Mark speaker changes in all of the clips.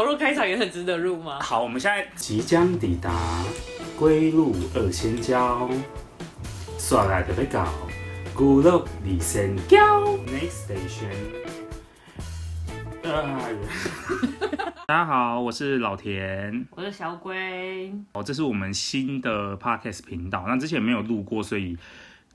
Speaker 1: 烤肉开场也很值得入吗？
Speaker 2: 好，我们现在即将抵达归路二仙交，刷来特别高，龟鹿二仙交。Next station。大家好，我是老田，
Speaker 1: 我是小龟。
Speaker 2: 哦，这是我们新的 Podcast 频道，那之前没有录过，所以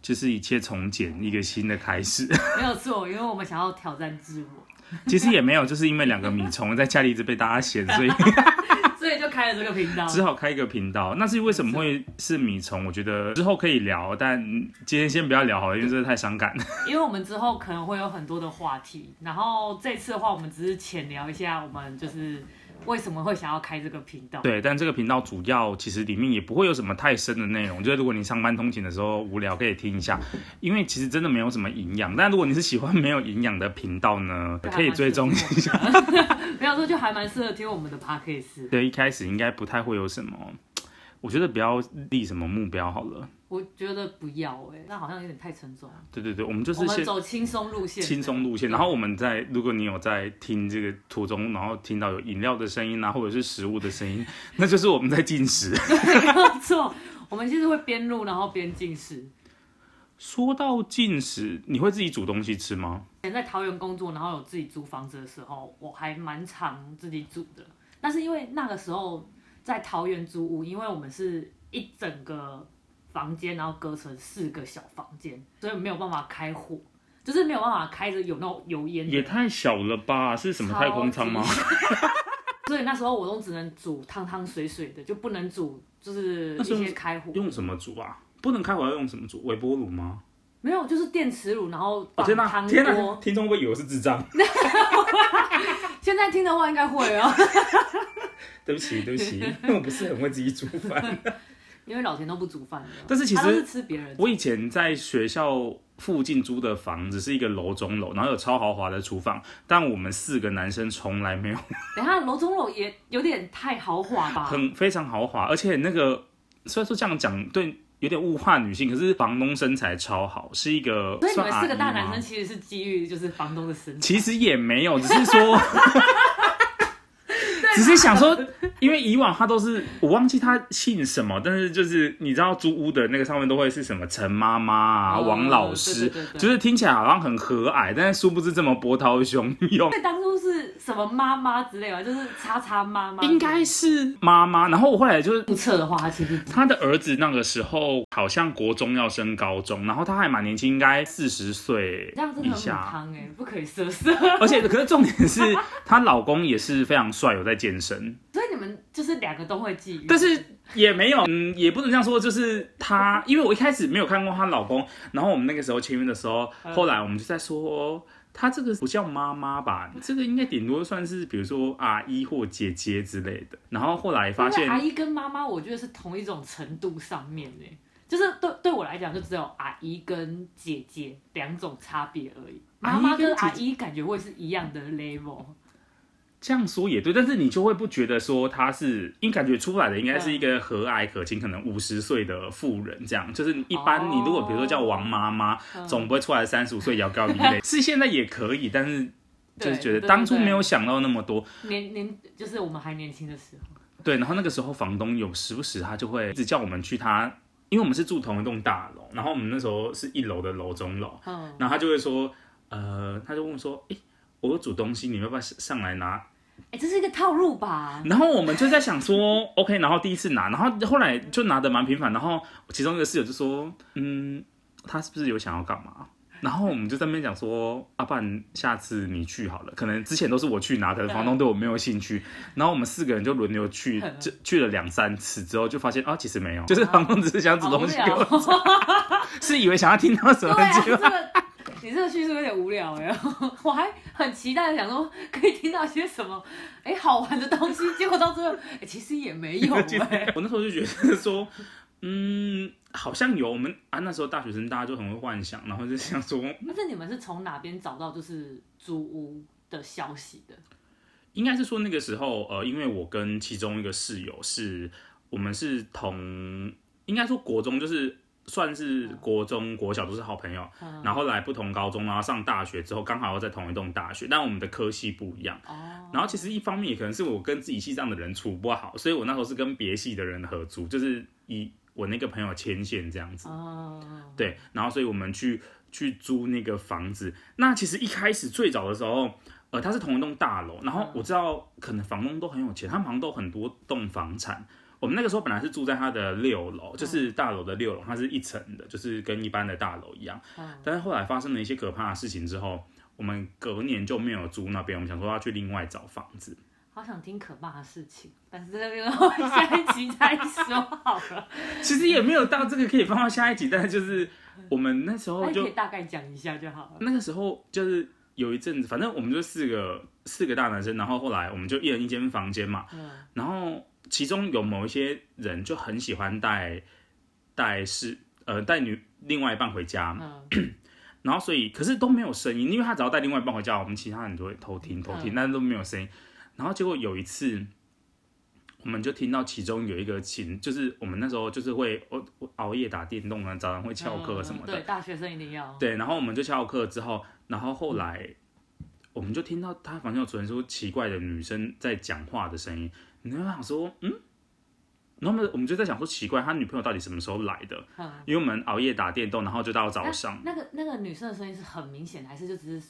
Speaker 2: 就是一切从简，一个新的开始。
Speaker 1: 没有错，因为我们想要挑战自我。
Speaker 2: 其实也没有，就是因为两个米虫在家里一直被大家嫌，所以
Speaker 1: 所以就开了这个频道，
Speaker 2: 只好开一个频道。那至于为什么会是米虫，我觉得之后可以聊，但今天先不要聊好了，因为真的太伤感。
Speaker 1: 因为我们之后可能会有很多的话题，然后这次的话，我们只是浅聊一下，我们就是。为什么会想要开这个频道？
Speaker 2: 对，但这个频道主要其实里面也不会有什么太深的内容，就是如果你上班通勤的时候无聊可以听一下，因为其实真的没有什么营养。但如果你是喜欢没有营养的频道呢，可以追踪一下。
Speaker 1: 没有说就还蛮适合听我们的 podcast。
Speaker 2: 对，一开始应该不太会有什么，我觉得不要立什么目标好了。
Speaker 1: 我觉得不要哎、欸，那好像有点太沉重。
Speaker 2: 对对对，我们就是先
Speaker 1: 我们走轻松路线，
Speaker 2: 轻松路线。然后我们在，如果你有在听这个途中，然后听到有饮料的声音啊，或者是食物的声音，那就是我们在进食。
Speaker 1: 对，没有错，我们其实会边录然后边进食。
Speaker 2: 说到进食，你会自己煮东西吃吗？
Speaker 1: 以前在桃园工作，然后有自己租房子的时候，我还蛮常自己煮的。但是因为那个时候在桃园租屋，因为我们是一整个。房间，然后隔成四个小房间，所以没有办法开火，就是没有办法开着有那种油烟。
Speaker 2: 也太小了吧？是什么太空舱吗？
Speaker 1: 所以那时候我都只能煮汤汤水水的，就不能煮就是一些开火。
Speaker 2: 用什么煮啊？不能开火要用什么煮？微波炉吗？
Speaker 1: 没有，就是电磁炉，然后汤锅。
Speaker 2: 哦天哪！天哪！听众会以为是智障。
Speaker 1: 现在听的话应该会哦。
Speaker 2: 对不起，对不起，因为我不是很会自己煮饭。
Speaker 1: 因为老田都不煮饭，
Speaker 2: 但是其实
Speaker 1: 是吃别人。
Speaker 2: 我以前在学校附近租的房子是一个楼中楼，然后有超豪华的厨房，但我们四个男生从来没有。
Speaker 1: 等下楼中楼也有点太豪华吧？
Speaker 2: 很非常豪华，而且那个虽然说这样讲对有点物化女性，可是房东身材超好，是一个。
Speaker 1: 所以你们四个大男生其实是基于就是房东的身材。
Speaker 2: 其实也没有，只是说。只是想说，因为以往他都是我忘记他姓什么，但是就是你知道租屋的那个上面都会是什么陈妈妈啊、哦、王老师，对对对对，就是听起来好像很和蔼，但是殊不知这么波涛汹涌。
Speaker 1: 那，当初是什么妈妈之类的，就是叉叉妈妈，
Speaker 2: 应该是妈妈。然后我后来就是
Speaker 1: 预测的话，他其实
Speaker 2: 他的儿子那个时候好像国中要升高中，然后他还蛮年轻，应该四十岁以下。
Speaker 1: 这样子很不可以色色。
Speaker 2: 而且可是重点是她老公也是非常帅，有在健身，
Speaker 1: 所以你们就是两个都会觊觎，
Speaker 2: 但是也没有，嗯，也不能这样说，就是她，因为我一开始没有看过她老公，然后我们那个时候签约的时候，后来我们就在说，她这个不叫妈妈吧，这个应该顶多算是比如说阿姨或姐姐之类的，然后后来发现
Speaker 1: 阿姨跟妈妈，我觉得是同一种程度上面呢，就是对对我来讲，就只有阿姨跟姐姐两种差别而已，妈妈跟阿姨感觉会是一样的 level。
Speaker 2: 这样说也对，但是你就会不觉得说他是，因为感觉出来的应该是一个和蔼可亲，可能五十岁的妇人这样，就是一般你如果比如说叫王妈妈，总不会出来三十五岁，摇高一类，是现在也可以，但是就是觉得当初没有想到那么多，
Speaker 1: 年年就是我们还年轻的时候，
Speaker 2: 对，然后那个时候房东有时不时他就会一直叫我们去他，因为我们是住同一栋大楼，然后我们那时候是一楼的楼中楼，然后他就会说，呃，他就问我说，哎，我有煮东西，你们要不要上来拿？
Speaker 1: 哎，这是一个套路吧？
Speaker 2: 然后我们就在想说，OK，然后第一次拿，然后后来就拿的蛮频繁，然后其中一个室友就说，嗯，他是不是有想要干嘛？然后我们就在那边讲说，啊，半下次你去好了，可能之前都是我去拿，可能房东对我没有兴趣。然后我们四个人就轮流去，就去了两三次之后，就发现啊，其实没有，就是房东只是想煮东西给我，是以为想要听到什么结果。
Speaker 1: 你这个叙述有点无聊哎，我还很期待的想说可以听到些什么哎好玩的东西，结果到最后哎其实也没有 哎。
Speaker 2: 我那时候就觉得说，嗯，好像有我们啊那时候大学生大家就很会幻想，然后就想说，
Speaker 1: 那是你们是从哪边找到就是租屋的消息的？
Speaker 2: 应该是说那个时候呃，因为我跟其中一个室友是，我们是同应该说国中就是。算是国中、国小都是好朋友，嗯、然后来不同高中，然后上大学之后刚好又在同一栋大学，但我们的科系不一样。哦、然后其实一方面也可能是我跟自己系上的人处不好，所以我那时候是跟别系的人合租，就是以我那个朋友牵线这样子。哦、对，然后所以我们去去租那个房子。那其实一开始最早的时候，呃，它是同一栋大楼，然后我知道可能房东都很有钱，他们好像都很多栋房产。我们那个时候本来是住在他的六楼，就是大楼的六楼，它是一层的，就是跟一般的大楼一样。但是后来发生了一些可怕的事情之后，我们隔年就没有租那边，我们想说要去另外找房子。
Speaker 1: 好想听可怕的事情，但是这个 下一集再说好了。
Speaker 2: 其实也没有到这个可以放到下一集，但是就是我们那时候就
Speaker 1: 可以大概讲一下就好了。
Speaker 2: 那个时候就是有一阵子，反正我们就四个四个大男生，然后后来我们就一人一间房间嘛，然后。其中有某一些人就很喜欢带带是呃带女另外一半回家，嗯、然后所以可是都没有声音，因为他只要带另外一半回家，我们其他人都会偷听偷听，嗯、但是都没有声音。然后结果有一次，我们就听到其中有一个情，就是我们那时候就是会我我熬夜打电动啊，早上会翘课什么的。
Speaker 1: 嗯、对，大学生一定要。
Speaker 2: 对，然后我们就翘课之后，然后后来我们就听到他房间有传出奇怪的女生在讲话的声音。你就想说，嗯，然后我们就在想说，奇怪，他女朋友到底什么时候来的？嗯、因为我们熬夜打电动，然后就到早上。
Speaker 1: 那，那个那个女生的声音是很明显，还是就只是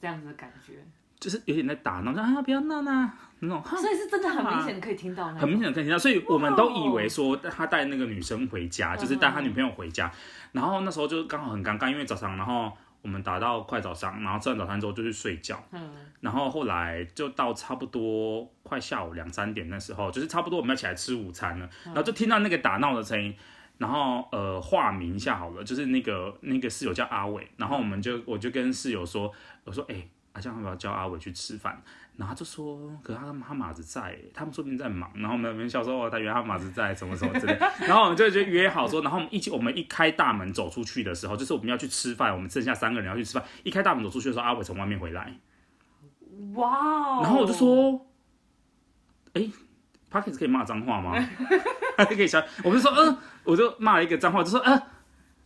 Speaker 1: 这样子的感觉？
Speaker 2: 就是有点在打闹，啊，不要闹呐，那种。
Speaker 1: 所以是真的很明显可以听到，
Speaker 2: 很明显可以听到。所以我们都以为说他带那个女生回家，就是带他女朋友回家。嗯、然后那时候就刚好很尴尬，因为早上，然后。我们打到快早上，然后吃完早餐之后就去睡觉。嗯，然后后来就到差不多快下午两三点那时候，就是差不多我们要起来吃午餐了。嗯、然后就听到那个打闹的声音，然后呃，化名一下好了，就是那个那个室友叫阿伟，然后我们就我就跟室友说，我说哎。欸好像要不要叫阿伟去吃饭？然后他就说，可是他他马子在，他们说不定在忙。然后我们我们小时候他原来他马子在，什么什么之类。然后我们就就约好说，然后我们一起，我们一开大门走出去的时候，就是我们要去吃饭，我们剩下三个人要去吃饭。一开大门走出去的时候，阿伟从外面回来。哇哦然后我就说，哎，Podcast 可以骂脏话吗？还可以想，我就说，嗯、我就骂了一个脏话，就说，嗯、呃，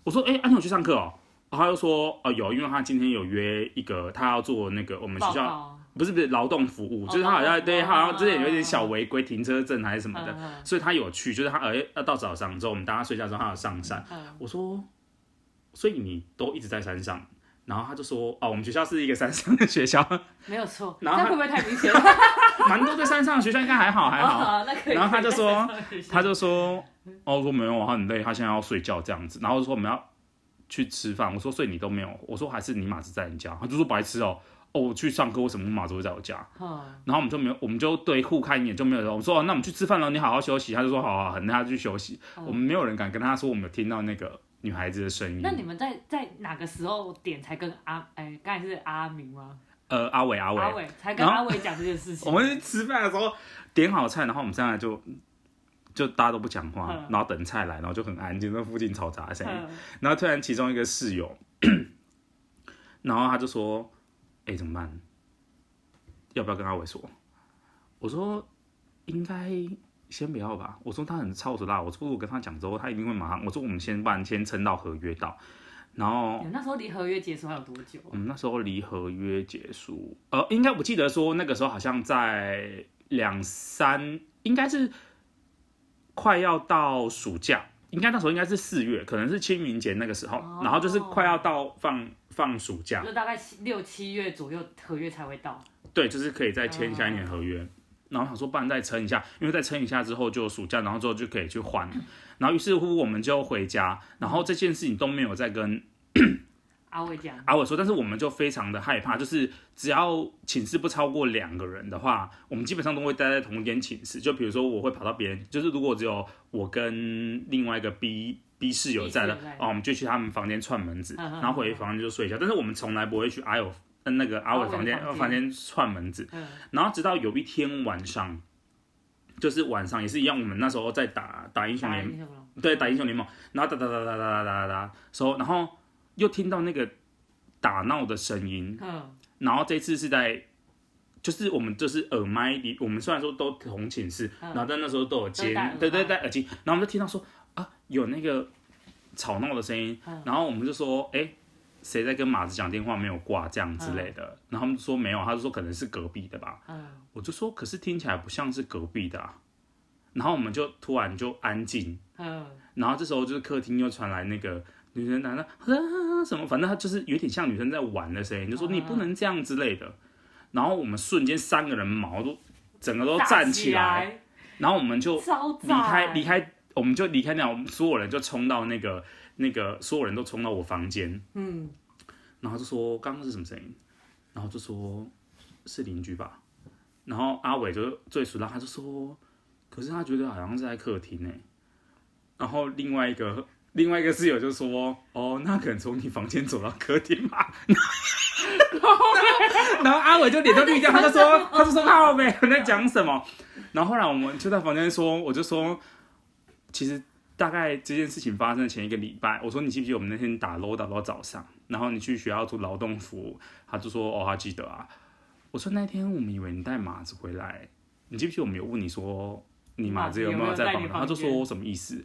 Speaker 2: 我说，哎，安妮，我去上课哦。他就说，哦，有，因为他今天有约一个，他要做那个我们学校不是不是劳动服务，哦、就是他好像、哦、对，他好像之前有一点小违规停车证还是什么的，嗯、所以他有去，就是他呃要到早上之后，我们大家睡觉之后他要上山。嗯、我说，所以你都一直在山上，然后他就说，哦，我们学校是一个山上的学校，
Speaker 1: 没有错。然后他会不会太明显？
Speaker 2: 蛮多在山上的学校应该还好还好。哦、然后他就说，他就说，哦，说没有，他很累，他现在要睡觉这样子。然后说我们要。去吃饭，我说，所以你都没有，我说还是你马子在你家，他就说白痴哦，哦，我去上课，为什么马子会在我家？嗯、然后我们就没有，我们就对互看一眼就没有人。我说，那我们去吃饭了，你好好休息。他就说好好，很那他去休息。嗯、我们没有人敢跟他说我们有听到那个女孩子的声音。
Speaker 1: 那你们在在哪个时候点才跟阿哎，刚才是阿明吗？
Speaker 2: 呃，阿伟阿伟，
Speaker 1: 阿伟才跟阿伟讲这件事情。
Speaker 2: 我们去吃饭的时候点好菜，然后我们现在就。就大家都不讲话，嗯、然后等菜来，然后就很安静，那附近嘈杂的声音。嗯、然后突然其中一个室友，然后他就说：“哎、欸，怎么办？要不要跟阿伟说？”我说：“应该先不要吧。”我说：“他很超时辣。”我说：“我跟他讲之后，他一定会马上。”我说：“我们先办，先撑到合约到。”然后
Speaker 1: 那时候离合约结束还有多久？
Speaker 2: 我们那时候离合约结束，呃，应该我记得说那个时候好像在两三，应该是。快要到暑假，应该那时候应该是四月，可能是清明节那个时候，哦、然后就是快要到放放暑假，
Speaker 1: 就大概六七月左右合约才会到。
Speaker 2: 对，就是可以再签下一年合约，哦、然后想说不然再撑一下，因为再撑一下之后就暑假，然后之后就可以去换，然后于是乎我们就回家，然后这件事情都没有再跟。
Speaker 1: 阿伟讲，
Speaker 2: 阿伟说，但是我们就非常的害怕，就是只要寝室不超过两个人的话，我们基本上都会待在同一间寝室。就比如说，我会跑到别人，就是如果只有我跟另外一个 B B 室友在的，哦，我们就去他们房间串门子，然后回房间就睡觉。但是我们从来不会去阿友那个阿伟房间房间串门子。嗯、然后直到有一天晚上，就是晚上也是一样，我们那时候在打打英雄联盟，对，打英雄联盟，然后打打打打打打打打，说然后。又听到那个打闹的声音，嗯、然后这次是在，就是我们就是耳麦里，我们虽然说都同寝室，嗯、然后但那时候都有接，对对戴，耳机，然后我们就听到说啊，有那个吵闹的声音，
Speaker 1: 嗯。
Speaker 2: 然后我们就说，哎、谁在跟马子讲电话没有挂这样之类的，然后他们说没有，他就说可能是隔壁的吧，
Speaker 1: 嗯。
Speaker 2: 我就说可是听起来不像是隔壁的啊，然后我们就突然就安静，
Speaker 1: 嗯。
Speaker 2: 然后这时候就是客厅又传来那个女生男的啊什么，反正他就是有点像女生在玩的声音，就说你不能这样之类的，然后我们瞬间三个人毛都整个都站起来，然后我们就离开离开，我们就离开那，我们所有人就冲到那个那个，所有人都冲到我房间，
Speaker 1: 嗯，
Speaker 2: 然后就说刚刚是什么声音，然后就说是邻居吧，然后阿伟就最熟然后，他就说，可是他觉得好像是在客厅呢，然后另外一个另外一个室友就说，哦，那可能从你房间走到客厅吧，然后阿伟就脸都绿掉，他就说，他就说靠北你在讲什么？然后后来我们就在房间说，我就说，其实大概这件事情发生的前一个礼拜，我说你记不记得我们那天打 LOL 打到早上，然后你去学校做劳动服务，他就说哦他记得啊。我说那天我们以为你带马子回来，你记不记得我们有问你说你马子有没有在房间？他就说什么意思？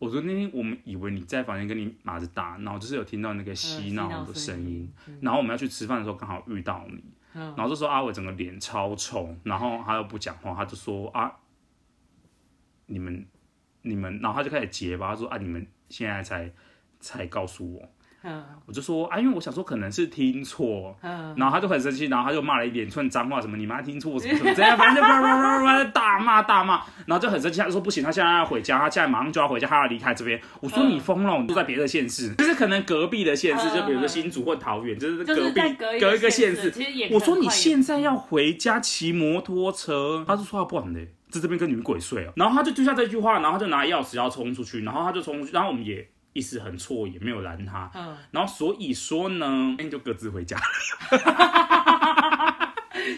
Speaker 2: 我说那天我们以为你在房间跟你马子打，然后就是有听到那个嬉闹的声音，然后我们要去吃饭的时候刚好遇到你。然后这时候阿伟整个脸超臭，然后他又不讲话，他就说啊，你们你们，然后他就开始结巴，他说啊，你们现在才才告诉我，我就说啊，因为我想说可能是听错，然后他就很生气，然后他就骂了一连串脏话，什么你妈听错什么什么这样，反正就叭叭叭叭大骂大骂，然后就很生气，他就说不行，他现在要回家，他现在马上就要回家，他要离开这边。我说你疯了，我住在别的县市，就是可能隔壁的县市，就比如说新竹或桃园，就是隔壁隔一个县市。我说你现在要回家骑摩托车，他就说他不玩的，在这边跟女鬼睡哦。然后他就丢下这句话，然后他就拿钥匙要冲出去，然后他就冲出去，然后我们也。一时很错，也没有拦他。嗯，然后所以说呢，那就各自回家了。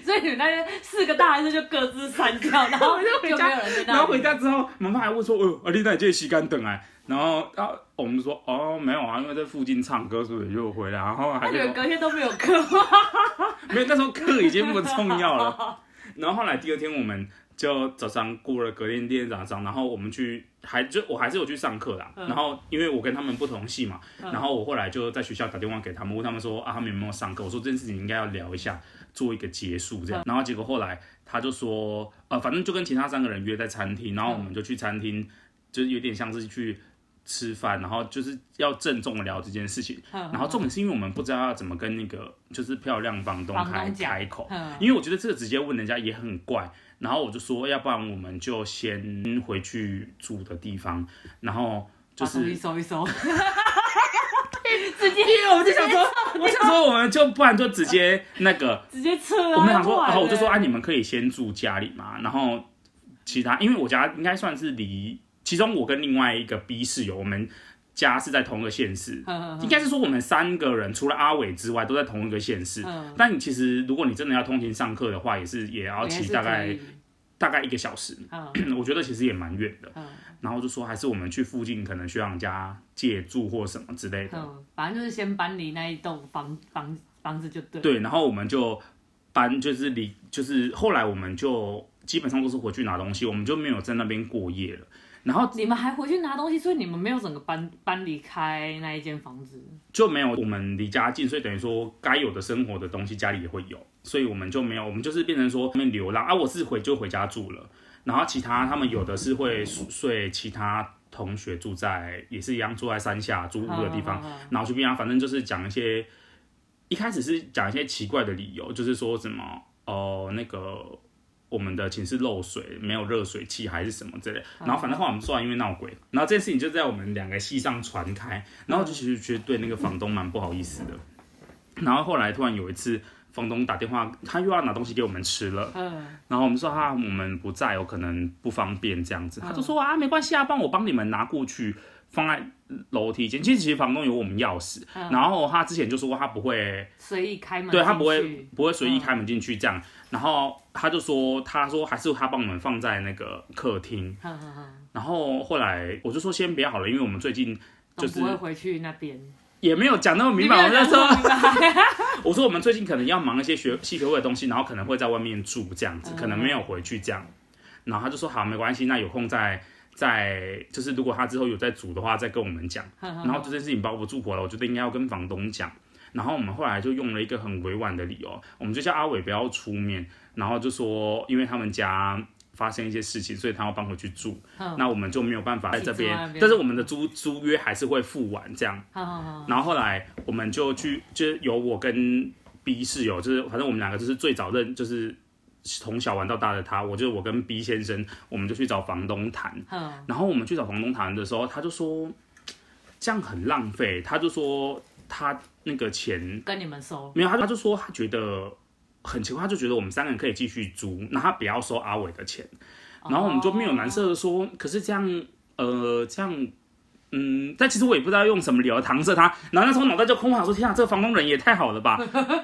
Speaker 1: 所以你们那些四个大孩子就各自散掉，然后 就回家。
Speaker 2: 然后回家之后，妈妈还问说：“哦，阿丽娜借洗干等哎。”然后，然后我们就说：“哦，没有啊，因为在附近唱歌，所以就回来。”然后还。
Speaker 1: 那你们隔天都没有课吗？
Speaker 2: 没有，那时候课已经不重要了。然后后来第二天我们。就早上过了隔天第二天早上，然后我们去还就我还是有去上课啦。嗯、然后因为我跟他们不同系嘛，嗯、然后我后来就在学校打电话给他们，问他们说啊，他们有没有上课？我说这件事情应该要聊一下，做一个结束这样。嗯、然后结果后来他就说，呃，反正就跟其他三个人约在餐厅，然后我们就去餐厅，就是有点像是去吃饭，然后就是要郑重的聊这件事情。嗯、然后重点是因为我们不知道要怎么跟那个就是漂亮房东开开口，嗯、因为我觉得这个直接问人家也很怪。然后我就说，要不然我们就先回去住的地方，然后就是
Speaker 1: 收一收，直
Speaker 2: 接，因为我们就想说，我想说，我们就不然就直接那个
Speaker 1: 直接撤。
Speaker 2: 我们想说，然后我就说，啊，你们可以先住家里嘛，然后其他，因为我家应该算是离，其中我跟另外一个 B 室友，我们。家是在同一个县市，应该是说我们三个人除了阿伟之外都在同一个县市。但你其实如果你真的要通勤上课的话，也是也要骑大概大概一个小时。我觉得其实也蛮远的。然后就说还是我们去附近可能学长家借住或什么之类的。
Speaker 1: 反正就是先搬离那一栋房房房子就对。
Speaker 2: 对，然后我们就搬，就是离就是后来我们就基本上都是回去拿东西，我们就没有在那边过夜了。然后
Speaker 1: 你们还回去拿东西，所以你们没有整个搬搬离开那一间房子，
Speaker 2: 就没有。我们离家近，所以等于说该有的生活的东西家里也会有，所以我们就没有。我们就是变成说他们流浪啊。我是回就回家住了，然后其他他们有的是会睡其他同学住在也是一样住在山下租屋的地方，然后去边啊，反正就是讲一些一开始是讲一些奇怪的理由，就是说什么哦、呃、那个。我们的寝室漏水，没有热水器还是什么之类，然后反正后来我们说完，因为闹鬼，然后这件事情就在我们两个系上传开，然后就其实觉得对那个房东蛮不好意思的，然后后来突然有一次，房东打电话，他又要拿东西给我们吃了，然后我们说他我们不在，有可能不方便这样子，他就说啊没关系啊，帮我帮你们拿过去。放在楼梯间，其实其实房东有我们钥匙，嗯、然后他之前就说过他不会
Speaker 1: 随意开门，
Speaker 2: 对他不会不会随意开门进去这样，嗯、然后他就说他说还是他帮我们放在那个客厅，然后后来我就说先不要好了，因为我们最近就是
Speaker 1: 不会回去那边，
Speaker 2: 也没有讲那么明白，我就说 我说我们最近可能要忙一些学系学会的东西，然后可能会在外面住这样子，可能没有回去这样，然后他就说好没关系，那有空再。再就是如果他之后有在煮的话，再跟我们讲。然后这件事情包不住火了，我觉得应该要跟房东讲。然后我们后来就用了一个很委婉的理由，我们就叫阿伟不要出面，然后就说因为他们家发生一些事情，所以他要搬回去住。那我们就没有办法在这边，但是我们的租租约还是会付完这样。然后后来我们就去，就是有我跟 B 室友，就是反正我们两个就是最早认，就是。从小玩到大的他，我就我跟 B 先生，我们就去找房东谈。然后我们去找房东谈的时候，他就说这样很浪费。他就说他那个钱
Speaker 1: 跟你们收
Speaker 2: 没有，他他就说他觉得很奇怪，他就觉得我们三个人可以继续租，那他不要收阿伟的钱。然后我们就没有难色的说，可是这样呃这样嗯，但其实我也不知道用什么理由搪塞他。然后那时候脑袋就空，我想说天啊，这个房东人也太好了吧。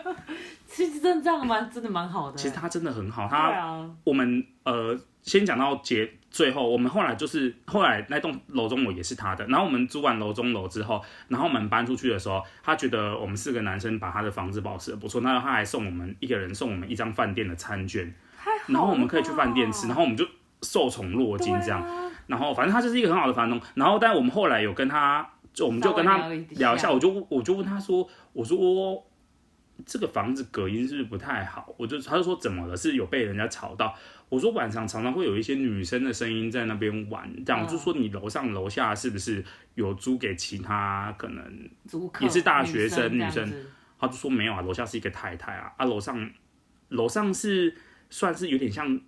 Speaker 1: 其实真的这样蛮，真的蛮好的。
Speaker 2: 其实他真的很好，他，啊、我们呃，先讲到结，最后我们后来就是后来那栋楼中楼也是他的。然后我们租完楼中楼之后，然后我们搬出去的时候，他觉得我们四个男生把他的房子保持的不错，那他还送我们一个人送我们一张饭店的餐券，然后我们可以去饭店吃，然后我们就受宠若惊这样。啊、然后反正他就是一个很好的房东。然后但我们后来有跟他，就我们就跟他聊一下，我就我就问他说，我说。这个房子隔音是不是不太好？我就他就说怎么了？是有被人家吵到？我说晚上常常会有一些女生的声音在那边玩，这样、嗯、就说你楼上楼下是不是有租给其他可能也是大学生女生？他就说没有啊，楼下是一个太太啊，啊楼上楼上是算是有点像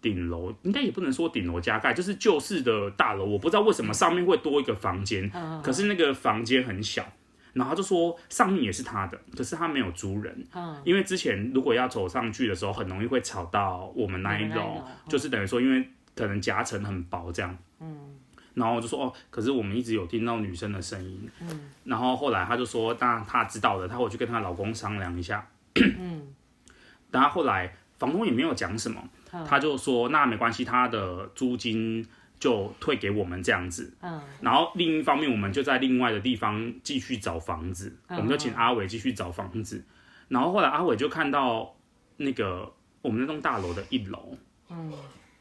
Speaker 2: 顶楼，应该也不能说顶楼加盖，就是旧式的大楼。我不知道为什么上面会多一个房间，嗯、可是那个房间很小。然后他就说上面也是他的，可是他没有租人，嗯，因为之前如果要走上去的时候，很容易会吵到我们那一楼，就是等于说因为可能夹层很薄这样，嗯，然后我就说哦，可是我们一直有听到女生的声音，嗯，然后后来他就说，当然他知道了，他回去跟她老公商量一下，嗯，然后后来房东也没有讲什么，他就说那没关系，他的租金。就退给我们这样子，嗯，然后另一方面，我们就在另外的地方继续找房子，嗯、我们就请阿伟继续找房子，嗯、然后后来阿伟就看到那个我们那栋大楼的一楼，嗯，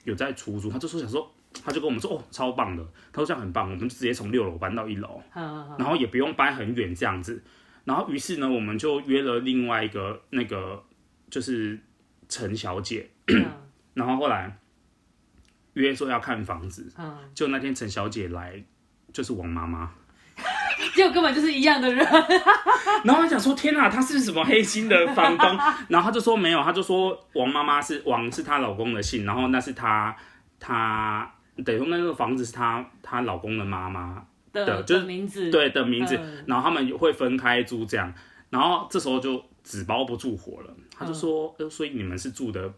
Speaker 2: 有在出租，他就说想说，他就跟我们说哦，超棒的，他说这样很棒，我们就直接从六楼搬到一楼，然后也不用搬很远这样子，然后于是呢，我们就约了另外一个那个就是陈小姐，嗯、然后后来。约说要看房子，嗯，就那天陈小姐来，就是王妈妈，
Speaker 1: 就根本就是一样的人。
Speaker 2: 然后他想说，天哪，他是什么黑心的房东？然后他就说没有，他就说王妈妈是王是她老公的姓，然后那是她她等于说那个房子是她她老公的妈妈的，的就是名字对的名字，嗯、然后他们会分开租这样，然后这时候就纸包不住火了，他就说，嗯、所以你们是住的。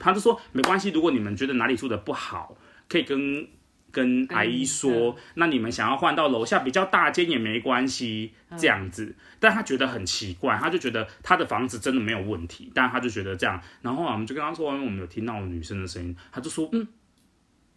Speaker 2: 他就说没关系，如果你们觉得哪里住的不好，可以跟跟阿姨说。那你们想要换到楼下比较大间也没关系，这样子。但他觉得很奇怪，他就觉得他的房子真的没有问题，但他就觉得这样。然后我们就跟他说，因为我们有听到女生的声音，他就说嗯，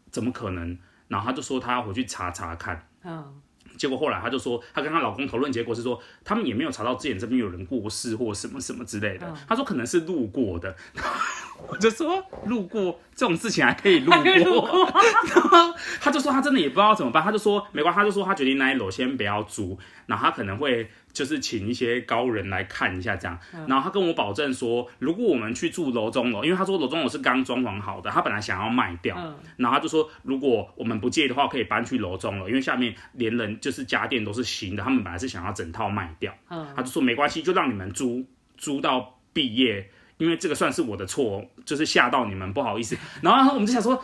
Speaker 2: 怎么可能？然后他就说他要回去查查看。嗯。结果后来，她就说，她跟她老公讨论，结果是说，他们也没有查到之前这边有人过世或什么什么之类的。她说可能是路过的，我就说路过这种事情还可以路过。然后她就说她真的也不知道怎么办，她就说没关系，她就说她决定那一楼先不要租，然后她可能会。就是请一些高人来看一下这样，然后他跟我保证说，如果我们去住楼中楼，因为他说楼中楼是刚装潢好的，他本来想要卖掉，然后他就说如果我们不介意的话，可以搬去楼中楼，因为下面连人就是家电都是新的，他们本来是想要整套卖掉，他就说没关系，就让你们租租到毕业，因为这个算是我的错，就是吓到你们不好意思，然后我们就想说，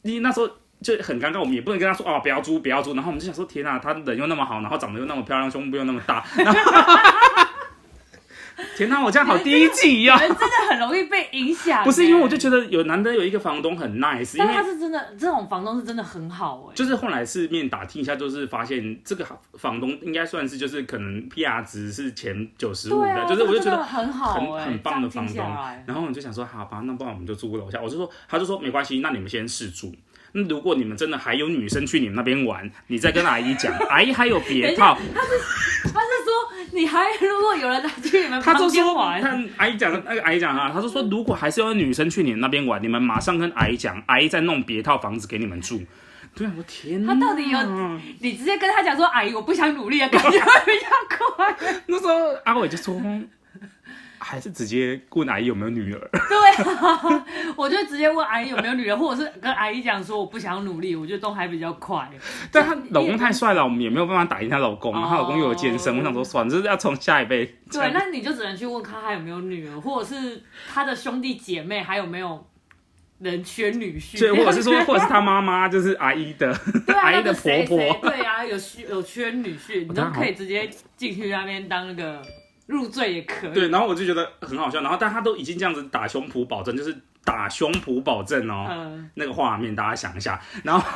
Speaker 2: 你那时候。就很尴尬，我们也不能跟他说哦，不要租，不要租。然后我们就想说，天啊，他人又那么好，然后长得又那么漂亮，胸部又那么大。然后天哪，我这样好低级呀！
Speaker 1: 人真的很容易被影响。
Speaker 2: 不是因为我就觉得有难得有一个房东很 nice，因为
Speaker 1: 他是真的，这种房东是真的很好哎。
Speaker 2: 就是后来市面打听一下，就是发现这个房东应该算是就是可能 PR 值是前九十五的，就是我就觉得很好，很很棒的房东。然后我就想说，好吧，那不然我们就租楼下。我就说，他就说没关系，那你们先试住。那如果你们真的还有女生去你们那边玩，你再跟阿姨讲，阿姨还有别套。
Speaker 1: 他是他是说，你还如果有人来去你们旁边玩，
Speaker 2: 他阿姨讲那个阿姨讲啊，他就说如果还是有女生去你们那边玩，你们马上跟阿姨讲，阿姨再弄别套房子给你们住。对啊，我天哪！
Speaker 1: 他到底有？你直接跟他讲说：“阿姨，我不想努力了，感觉会比较快。”
Speaker 2: 那时候阿伟就说。还是直接问阿姨有没有女儿？
Speaker 1: 对啊，我就直接问阿姨有没有女儿，或者是跟阿姨讲说我不想努力，我觉得都还比较快。
Speaker 2: 但她老公太帅了，我们也没有办法打赢她老公。她老公又有健身，我想说算了，就是要从下一辈。
Speaker 1: 对，那你就只能去问他还有没有女儿，或者是她的兄弟姐妹还有没有人缺女婿？
Speaker 2: 对，或者是说，或者是他妈妈就是阿姨的，阿姨的婆婆。
Speaker 1: 对啊，有需有缺女婿，你都可以直接进去那边当那个。入赘也可以。
Speaker 2: 对，然后我就觉得很好笑，然后但他都已经这样子打胸脯保证，就是打胸脯保证哦，嗯、那个画面大家想一下，然后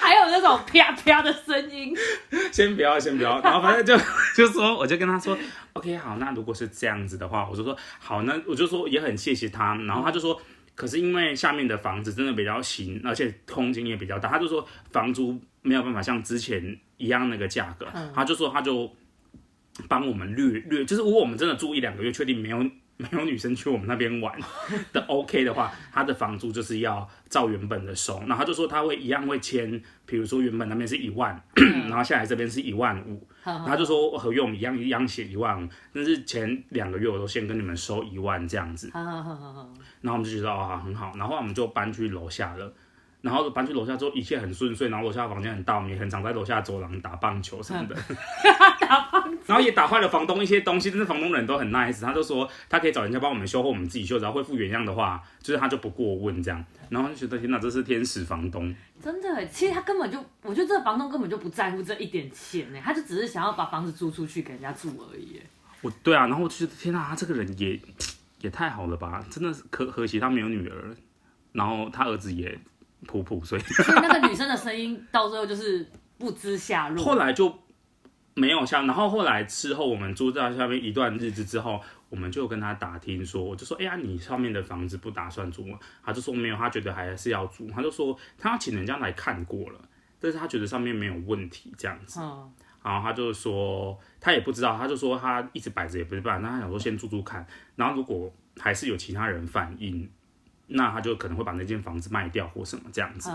Speaker 1: 还有那种啪啪的声音。
Speaker 2: 先不要，先不要，然后反正就 就说，我就跟他说，OK，好，那如果是这样子的话，我就说好，那我就说也很谢谢他，然后他就说，可是因为下面的房子真的比较新，而且空间也比较大，他就说房租没有办法像之前一样那个价格，嗯、他就说他就。帮我们略略，就是如果我们真的住一两个月，确定没有 没有女生去我们那边玩 的 OK 的话，他的房租就是要照原本的收。然后他就说他会一样会签，比如说原本那边是一万，然后下来这边是一万五，然后他就说合约我们一样一样写一万五，但是前两个月我都先跟你们收一万这样子。然后我们就觉得啊很好，然后我们就搬去楼下了。然后搬去楼下之后，一切很顺遂。然后楼下的房间很大，我们也很常在楼下走廊打棒球什么的。
Speaker 1: 打棒球。
Speaker 2: 然后也打坏了房东一些东西，但是房东人都很 nice，他就说他可以找人家帮我们修，或我们自己修，只要恢复原样的话，就是他就不过问这样。然后就觉得天哪，这是天使房东。
Speaker 1: 真的，其实他根本就，我觉得这个房东根本就不在乎这一点钱呢，他就只是想要把房子租出去给人家住而已。
Speaker 2: 我对啊，然后我就觉得天哪，他这个人也也太好了吧，真的是可可惜他没有女儿，然后他儿子也。普普，所以
Speaker 1: 所以那个女生的声音到最后就是不知下落。
Speaker 2: 后来就没有下，然后后来之后我们住在下面一段日子之后，我们就跟他打听说，我就说，哎呀，你上面的房子不打算租吗？他就说没有，他觉得还是要租。他就说他要请人家来看过了，但是他觉得上面没有问题这样子。嗯，然后他就说他也不知道，他就说他一直摆着也不是办法，那他想说先住住看，然后如果还是有其他人反映。那他就可能会把那间房子卖掉或什么这样子，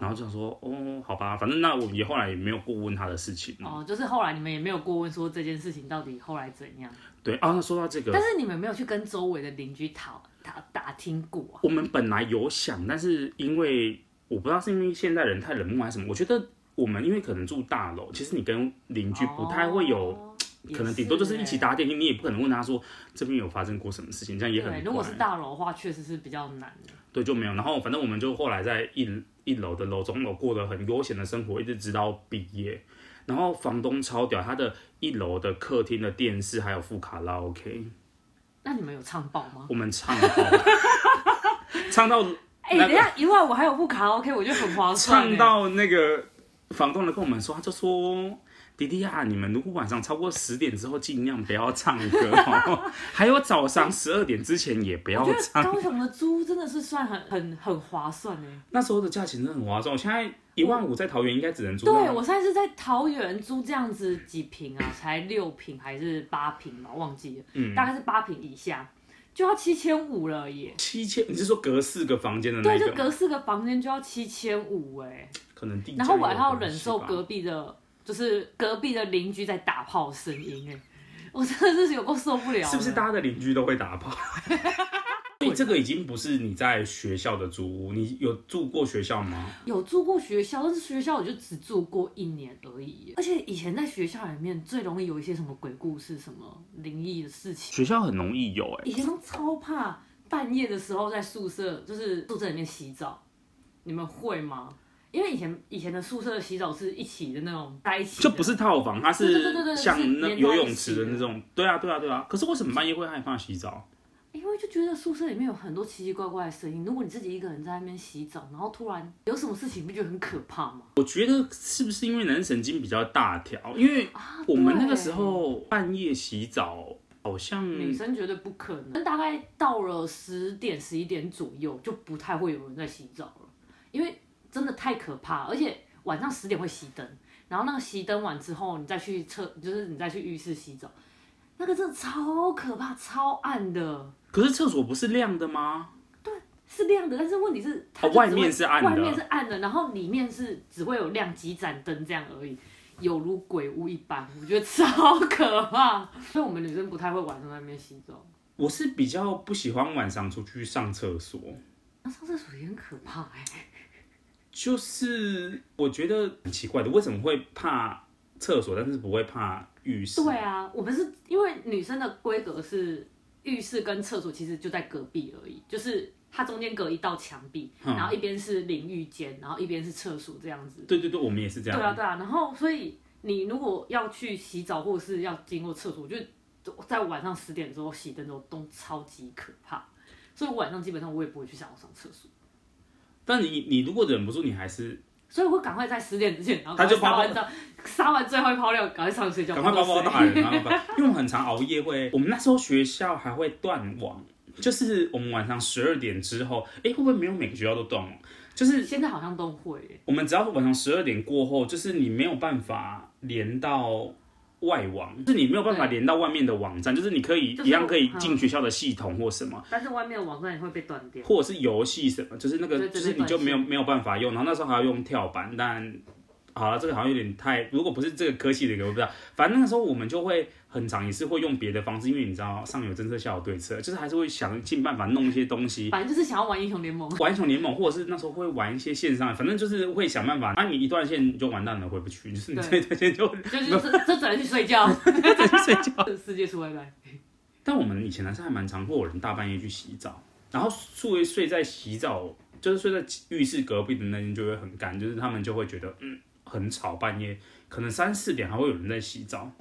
Speaker 2: 然后就想说，哦，好吧，反正那我们也后来也没有过问他的事情。
Speaker 1: 哦，就是后来你们也没有过问说这件事情到底后来怎样？
Speaker 2: 对啊，那说到这个，
Speaker 1: 但是你们没有去跟周围的邻居讨打打听过啊？
Speaker 2: 我们本来有想，但是因为我不知道是因为现在人太冷漠还是什么，我觉得我们因为可能住大楼，其实你跟邻居不太会有。哦可能顶多就是一起搭电梯，你也不可能问他说这边有发生过什么事情，这样也很。
Speaker 1: 如果是大楼的话，确实是比较难的。
Speaker 2: 对，就没有。然后反正我们就后来在一一楼的楼中楼过得很悠闲的生活，一直直到毕业。然后房东超屌，他的一楼的客厅的电视还有副卡拉 OK。
Speaker 1: 那你们有唱爆吗？
Speaker 2: 我们唱爆，唱到
Speaker 1: 哎、欸，等一下一万五还有副卡拉 OK，我觉得很划算。
Speaker 2: 唱到那个房东来跟我们说，他就说。弟弟啊，你们如果晚上超过十点之后，尽量不要唱歌哦。还有早上十二点之前也不要唱。
Speaker 1: 高雄的租真的是算很很很划算哎。
Speaker 2: 那时候的价钱真的很划算，我现在一万五在桃园应该只能租。
Speaker 1: 对，我现在是在桃园租这样子几平啊，才六平还是八平嘛，忘记了。嗯，大概是八平以下就要七千五了耶。
Speaker 2: 七千？你是说隔四个房间的那个？
Speaker 1: 对，就隔四个房间就要七千五哎。
Speaker 2: 可能地。
Speaker 1: 然后我还要忍受隔壁的。就是隔壁的邻居在打炮声音哎，我真的是有够受不了。
Speaker 2: 是不是大家的邻居都会打炮？所以这个已经不是你在学校的租屋，你有住过学校吗？
Speaker 1: 有住过学校，但是学校我就只住过一年而已。而且以前在学校里面最容易有一些什么鬼故事、什么灵异的事情。
Speaker 2: 学校很容易有哎，
Speaker 1: 以前都超怕半夜的时候在宿舍，就是宿舍里面洗澡，你们会吗？因为以前以前的宿舍洗澡是一起的那种，在一起
Speaker 2: 就不是套房，它是像那游泳池的那种。对啊，对啊，对啊。可是为什么半夜会害怕洗澡？
Speaker 1: 因为就觉得宿舍里面有很多奇奇怪怪的声音。如果你自己一个人在那边洗澡，然后突然有什么事情，不觉得很可怕吗？
Speaker 2: 我觉得是不是因为男神经比较大条？因为我们那个时候半夜洗澡，好像
Speaker 1: 女生觉得不可能。大概到了十点十一点左右，就不太会有人在洗澡了，因为。真的太可怕，而且晚上十点会熄灯，然后那个熄灯完之后，你再去厕，就是你再去浴室洗澡，那个真的超可怕，超暗的。
Speaker 2: 可是厕所不是亮的吗？
Speaker 1: 对，是亮的，但是问题是它、
Speaker 2: 哦、外面是暗的，
Speaker 1: 外面是暗的，然后里面是只会有亮几盏灯这样而已，有如鬼屋一般，我觉得超可怕。所以我们女生不太会晚上在那边洗澡。
Speaker 2: 我是比较不喜欢晚上出去上厕所，
Speaker 1: 那上厕所也很可怕哎、欸。
Speaker 2: 就是我觉得很奇怪的，为什么会怕厕所，但是不会怕浴室？
Speaker 1: 对啊，我们是因为女生的规格是浴室跟厕所其实就在隔壁而已，就是。它中间隔一道墙壁，嗯、然后一边是淋浴间，然后一边是厕所这样子。
Speaker 2: 对对对，我们也是这样。
Speaker 1: 对啊对啊，然后所以你如果要去洗澡或者是要经过厕所，我觉得在晚上十点之后熄灯之后都超级可怕，所以我晚上基本上我也不会去想要上厕所。
Speaker 2: 但你你如果忍不住，你还是，
Speaker 1: 所以我会赶快在十点之前，然后撒完澡，撒完最后一泡尿，赶快上去睡觉，
Speaker 2: 赶快包包大人，然后 因为我们很常熬夜会，会我们那时候学校还会断网。就是我们晚上十二点之后，哎、欸，会不会没有每个学校都断网？就是
Speaker 1: 现在好像都会。
Speaker 2: 我们只要晚上十二点过后，就是你没有办法连到外网，就是你没有办法连到外面的网站，就是你可以、就是、一样可以进学校的系统或什么，
Speaker 1: 但是外面的网站也会被断掉，
Speaker 2: 或者是游戏什么，就是那个就是你就没有没有办法用，然后那时候还要用跳板，但。好了，这个好像有点太，如果不是这个科系的，我不知道。反正那个时候我们就会很长，也是会用别的方式，因为你知道上有政策下有对策，就是还是会想尽办法弄一些东西。
Speaker 1: 反正就是想要玩英雄联盟，
Speaker 2: 玩英雄联盟，或者是那时候会玩一些线上，反正就是会想办法。那、啊、你一断线就完蛋了，回不去，就是你这一段线就
Speaker 1: 就是就这只能去睡觉，只能去睡觉。世界出外来。
Speaker 2: 但我们以前还是还蛮常会有人大半夜去洗澡，然后睡睡在洗澡，就是睡在浴室隔壁的那间就会很干，就是他们就会觉得嗯。很吵，半夜可能三四点还会有人在洗澡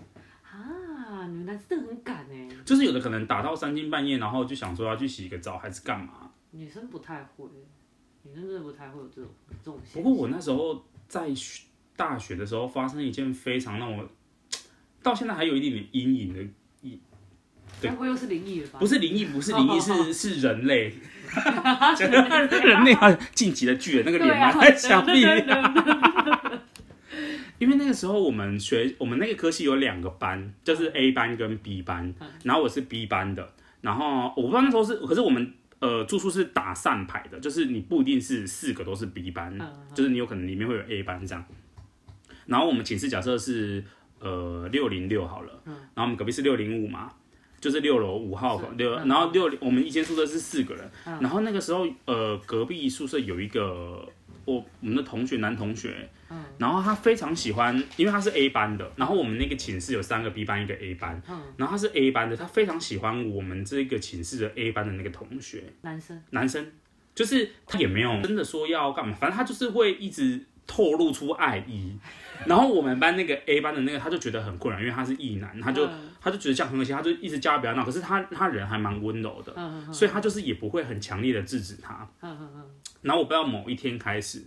Speaker 1: 啊！你们男生真的很赶哎，
Speaker 2: 就是有的可能打到三更半夜，然后就想说要去洗个澡还是干嘛？
Speaker 1: 女生不太会，女生真的不太会有这种这种。
Speaker 2: 不过我那时候在大学的时候发生一件非常让我 到现在还 有一点点阴影的一，
Speaker 1: 对，不会又是灵异了吧？
Speaker 2: 不是灵异，不是灵异，是是 人类，人类啊，晋级的巨人那个脸埋在墙壁。因为那个时候我们学我们那个科系有两个班，就是 A 班跟 B 班，然后我是 B 班的，然后我不知道那时候是，可是我们呃住宿是打散排的，就是你不一定是四个都是 B 班，就是你有可能里面会有 A 班这样。然后我们寝室假设是呃六零六好了，然后我们隔壁是六零五嘛，就是六楼五号六，然后六我们一间宿舍是四个人，然后那个时候呃隔壁宿舍有一个。我我们的同学男同学，嗯，然后他非常喜欢，因为他是 A 班的，然后我们那个寝室有三个 B 班，一个 A 班，嗯，然后他是 A 班的，他非常喜欢我们这个寝室的 A 班的那个同学，
Speaker 1: 男生，
Speaker 2: 男生，就是他也没有真的说要干嘛，反正他就是会一直透露出爱意，然后我们班那个 A 班的那个他就觉得很困扰，因为他是异男，他就、嗯、他就觉得这样很恶心，他就一直叫他不要闹，可是他他人还蛮温柔的，嗯嗯，所以他就是也不会很强烈的制止他，嗯嗯嗯。然后我不知道某一天开始，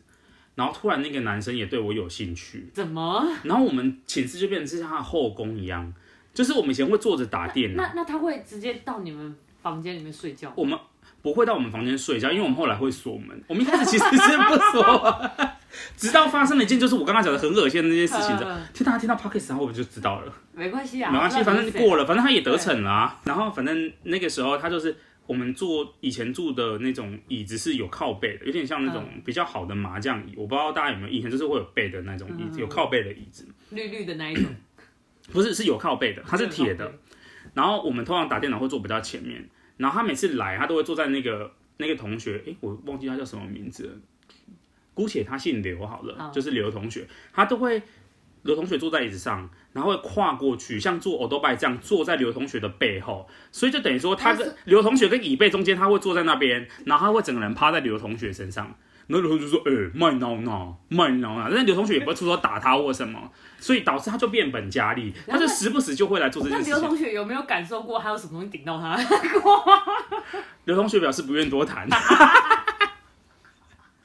Speaker 2: 然后突然那个男生也对我有兴趣，
Speaker 1: 怎么？
Speaker 2: 然后我们寝室就变成是像他的后宫一样，就是我们以前会坐着打电脑，
Speaker 1: 那那，他会直接到你们房间里面睡觉？
Speaker 2: 我们不会到我们房间睡觉，因为我们后来会锁门。我们一开始其实是不锁，直到发生了一件就是我刚刚讲的很恶心的那件事情，听大家听到 Podcast 然后我们就知道了。
Speaker 1: 没关系啊，
Speaker 2: 没关系，反正过了，反正他也得逞了啊。然后反正那个时候他就是。我们坐以前住的那种椅子是有靠背的，有点像那种比较好的麻将椅。我不知道大家有没有印象，就是会有背的那种椅子，有靠背的椅子。
Speaker 1: 绿绿的那一种，
Speaker 2: 不是，是有靠背的，它是铁的。然后我们通常打电脑会坐比较前面，然后他每次来，他都会坐在那个那个同学，诶，我忘记他叫什么名字了，姑且他姓刘好了，就是刘同学，他都会。刘同学坐在椅子上，然后会跨过去，像坐欧兜拜这样坐在刘同学的背后，所以就等于说他跟刘同学跟椅背中间，他会坐在那边，然后他会整个人趴在刘同学身上。然后刘同学就说：“哎、欸，卖闹闹，卖闹闹。”但是刘同学也不会出手打他或什么，所以导致他就变本加厉，他就时不时就会来做这件事情。
Speaker 1: 那刘同学有没有感受过还有什么东西顶到他？
Speaker 2: 刘同学表示不愿多谈。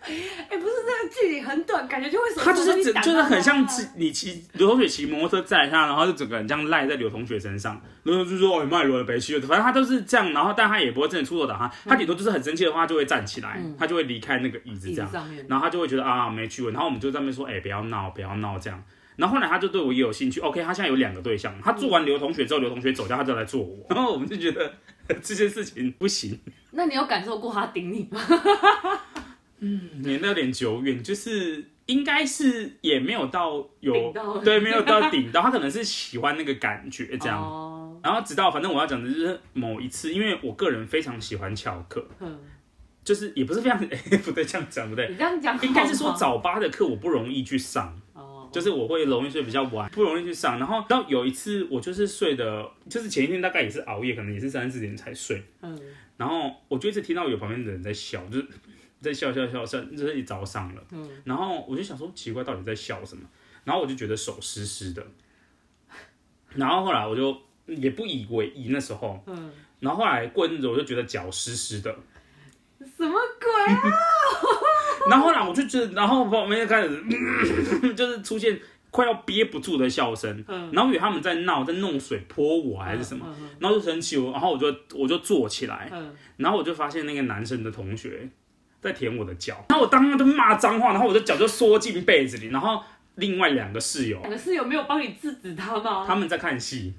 Speaker 1: 哎，不是那个距离很短，感觉就会？
Speaker 2: 他就是整，就是很像你骑刘同学骑摩托车载他，然后就整个人这样赖在刘同学身上，然后就说：“哦，卖罗的北区。”反正他都是这样，然后但他也不会真的出手打他，他顶多就是很生气的话就会站起来，嗯、他就会离开那个椅子这样，然后他就会觉得啊没趣味，然后我们就在那边说：“哎，不要闹，不要闹这样。”然后后来他就对我也有兴趣，OK，他现在有两个对象，他做完刘同学之后，刘同学走掉，他就来做我，然后我们就觉得 这件事情不行。
Speaker 1: 那你有感受过他顶你吗？
Speaker 2: 嗯，年代有点久远，就是应该是也没有到有
Speaker 1: 到
Speaker 2: 对，没有到顶到，他可能是喜欢那个感觉这样。哦、然后直到反正我要讲的就是某一次，因为我个人非常喜欢翘课，嗯，就是也不是非常 不对这样讲不对，
Speaker 1: 你这样讲
Speaker 2: 应该是说早八的课我不容易去上。就是我会容易睡比较晚，不容易去上。然后到有一次我就是睡的，就是前一天大概也是熬夜，可能也是三四点才睡。嗯。然后我就一直听到有旁边的人在笑，就是在笑笑笑笑，就是一早上了。嗯。然后我就想说奇怪，到底在笑什么？然后我就觉得手湿湿的。然后后来我就也不以为意那时候。嗯。然后后来过一阵子，我就觉得脚湿湿的。
Speaker 1: 什么鬼啊！
Speaker 2: 然后后来我就觉得，然后我们就开始，就是出现快要憋不住的笑声。嗯。然后以为他们在闹，在弄水泼我还是什么，然后就生气，然后我就我就坐起来。嗯。然后我就发现那个男生的同学在舔我的脚，然后我当时就骂脏话，然后我的脚就缩进被子里，然后另外两个室友，
Speaker 1: 两个室友没有帮你制止他吗？
Speaker 2: 他们在看戏。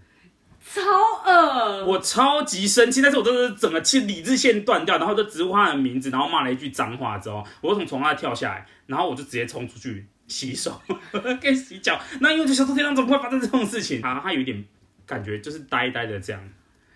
Speaker 1: 超恶！
Speaker 2: 我超级生气，但是我就是整个气理智线断掉，然后就直呼他的名字，然后骂了一句脏话之后，我就从床上跳下来，然后我就直接冲出去洗手，跟洗脚。那因为就小偷天上，怎么会发生这种事情？啊他有一点感觉就是呆呆的这样。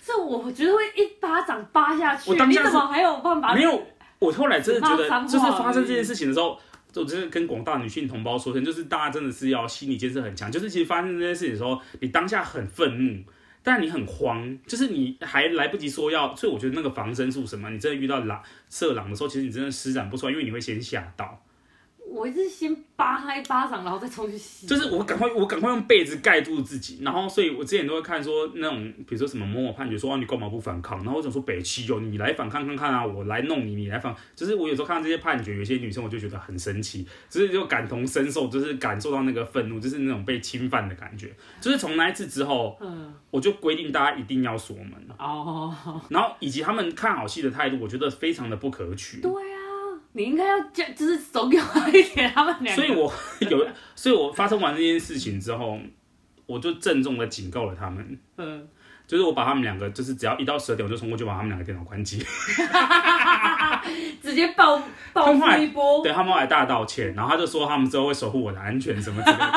Speaker 1: 这我觉得会一巴掌扒下去。
Speaker 2: 我当下
Speaker 1: 你怎么还有办法？
Speaker 2: 没有，我后来真的觉得，就是发生这件事情的时候，我真的跟广大女性同胞说声，就是大家真的是要心理建设很强。就是其实发生这件事情的时候，你当下很愤怒。但你很慌，就是你还来不及说要，所以我觉得那个防身术什么，你真的遇到狼色狼的时候，其实你真的施展不出来，因为你会先吓到。
Speaker 1: 我一直先扒他一巴掌，然后再冲去洗。
Speaker 2: 就是我赶快，我赶快用被子盖住自己，然后所以我之前都会看说那种，比如说什么某某判决说啊，你干嘛不反抗？然后我想说北七哦，你来反抗看看啊，我来弄你，你来反。就是我有时候看到这些判决，有些女生我就觉得很生气，就是就感同身受，就是感受到那个愤怒，就是那种被侵犯的感觉。就是从那一次之后，嗯，我就规定大家一定要锁门哦，然后以及他们看好戏的态度，我觉得非常的不可取。
Speaker 1: 对啊。你应该要就就是手给我一点，他们两个。
Speaker 2: 所以我 有，所以我发生完这件事情之后，我就郑重的警告了他们。嗯。就是我把他们两个，就是只要一到十二点，我就冲过去把他们两个电脑关机。
Speaker 1: 直接报报复一波。
Speaker 2: 对，他们后来大道歉，然后他就说他们之后会守护我的安全什么之类的。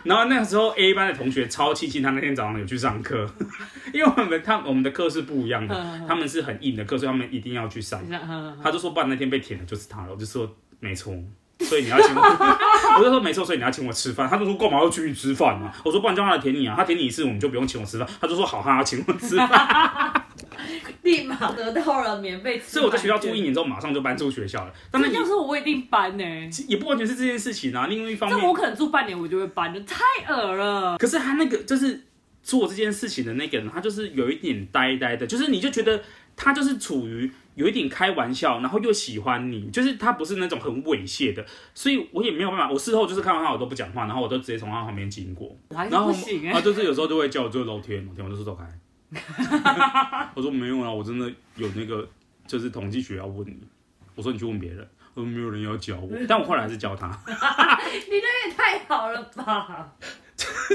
Speaker 2: 然后那个时候 A 班的同学超庆幸，他那天早上有去上课，因为我们他我们的课是不一样的，他们是很硬的课，所以他们一定要去上。他就说，不然那天被舔的就是他了。我就说没错，所以你要请我。我就说没错，所以你要请我吃饭。他就说干嘛要请你吃饭呢？我说不然叫他来舔你啊，他舔你一次我们就不用请我吃饭。他就说好，他要请我吃饭。
Speaker 1: 立马得到了免费，
Speaker 2: 所以我在学校住一年之后，马上就搬出学校了。但是
Speaker 1: 要是我一定搬呢，
Speaker 2: 也不完全是这件事情啊。另外一方面，
Speaker 1: 我可能住半年我就会搬的，太恶了。
Speaker 2: 可是他那个就是做这件事情的那个人，他就是有一点呆呆的，就是你就觉得他就是处于有一点开玩笑，然后又喜欢你，就是他不是那种很猥亵的。所以我也没有办法，我事后就是看完他我都不讲话，然后我都直接从他旁边经过，
Speaker 1: 然后然
Speaker 2: 后就是有时候就会叫我就楼天楼天，我就说走开。我说没有啊，我真的有那个，就是统计学要问你。我说你去问别人，我说没有人要教我，但我后来还是教他。
Speaker 1: 你那也太好了吧？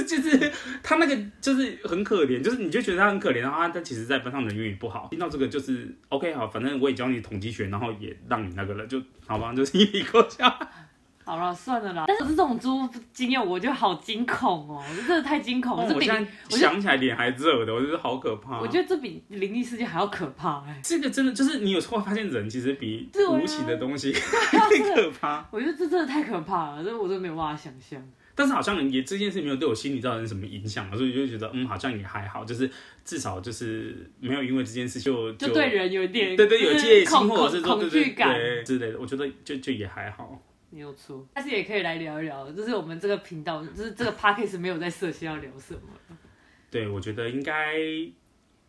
Speaker 2: 就是他那个就是很可怜，就是你就觉得他很可怜，然后他但其实在班上人缘也不好。听到这个就是 OK 好，反正我也教你统计学，然后也让你那个了，就好吧，就是一笔勾销。
Speaker 1: 好了，算了啦。但是这种租经验，我觉得好惊恐哦，真的太惊恐了。这比
Speaker 2: 我想起来脸还热的，我觉得好可怕。
Speaker 1: 我觉得这比灵异事件还要可怕哎。
Speaker 2: 这个真的就是你有时候发现人其实比无情的东西 更可怕。
Speaker 1: 我觉得这真的太可怕了，这我都没有办法想象。
Speaker 2: 但是好像也这件事没有对我心理造成什么影响，所以就觉得嗯，好像也还好，就是至少就是没有因为这件事就
Speaker 1: 就对人有点
Speaker 2: 对对有戒心或者是
Speaker 1: 恐惧感
Speaker 2: 之类的，我觉得就就也还好。
Speaker 1: 没有错，但是也可以来聊一聊，就是我们这个频道，就是这个 podcast 没有在设限要聊什么。
Speaker 2: 对，我觉得应该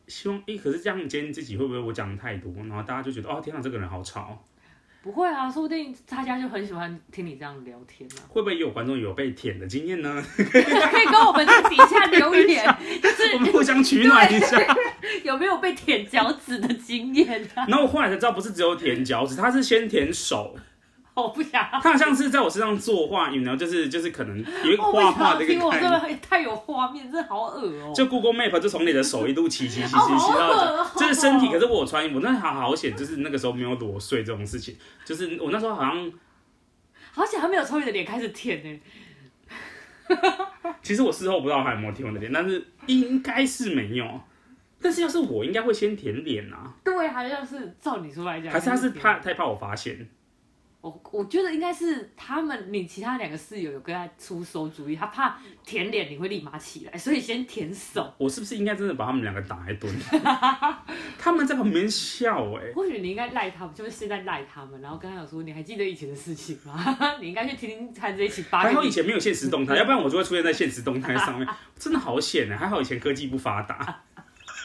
Speaker 2: 希望，诶、欸，可是这样今天自己会不会我讲的太多，然后大家就觉得哦，天哪，这个人好吵。
Speaker 1: 不会啊，说不定大家就很喜欢听你这样聊天啊。
Speaker 2: 会不会也有观众有被舔的经验呢？
Speaker 1: 可以跟我们在底下留言，就是
Speaker 2: 我们互相取暖一下，
Speaker 1: 有没有被舔脚趾的经验啊？
Speaker 2: 然后我后来才知道，不是只有舔脚趾，他是先舔手。
Speaker 1: 我不想。
Speaker 2: 他好像是在我身上作画，你知道，就是就是可能有画画的一个概念。
Speaker 1: 我真的太有画面，真的好恶哦、喔。
Speaker 2: 就 Google Map 就从你的手一路骑骑骑骑骑到，就是身体。可是我穿衣服，那好好险，就是那个时候没有裸睡这种事情。就是我那时候好像，
Speaker 1: 好险还没有从你的脸开始舔呢、欸。
Speaker 2: 其实我事后不知道他有没有舔我的脸，但是应该是没有。但是要是我，应该会先舔脸啊。
Speaker 1: 对，好像是照你说来讲，
Speaker 2: 还是他是怕太怕我发现。
Speaker 1: 我我觉得应该是他们，你其他两个室友有跟他出馊主意，他怕舔脸你会立马起来，所以先舔手。
Speaker 2: 我是不是应该真的把他们两个打一顿？他们在旁边笑哎、欸。
Speaker 1: 或许你应该赖他们，就是现在赖他们，然后跟他讲说，你还记得以前的事情吗？你应该去听听看这一期八。
Speaker 2: 还好以前没有现实动态，要不然我就会出现在现实动态上面。真的好险哎！还好以前科技不发达。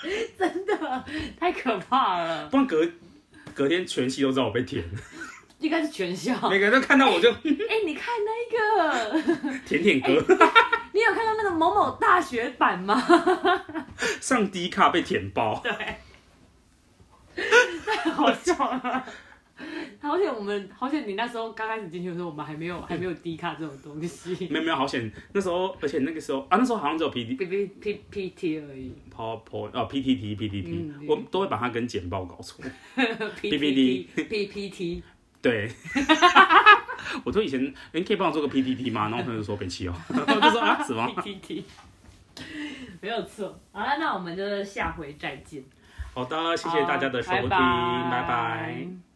Speaker 1: 真的太可怕了。
Speaker 2: 不然隔隔天全系都知道我被舔。
Speaker 1: 应该是全校，
Speaker 2: 每个人都看到我就，哎、
Speaker 1: 欸，你看那个。
Speaker 2: 甜甜哥、
Speaker 1: 欸，你有看到那个某某大学版吗？
Speaker 2: 上低卡被舔包，
Speaker 1: 对，太好笑了。好险我们，好险你那时候刚开始进去的时候，我们还没有还没有低卡这种东西。
Speaker 2: 没有没有，好险那时候，而且那个时候啊，那时候好像只有 P D
Speaker 1: P P P P T 而已
Speaker 2: ，PowerPoint 哦 P T T P T T，我都会把它跟简报搞错
Speaker 1: ，P P T P P T。
Speaker 2: 对，我说以前，你可以帮我做个 PPT 吗？然后他就说别气哦，我就说啊，什么
Speaker 1: PPT？没有错。好了，那我们就下回再见。
Speaker 2: 好的，谢谢大家的收听，拜拜。拜拜。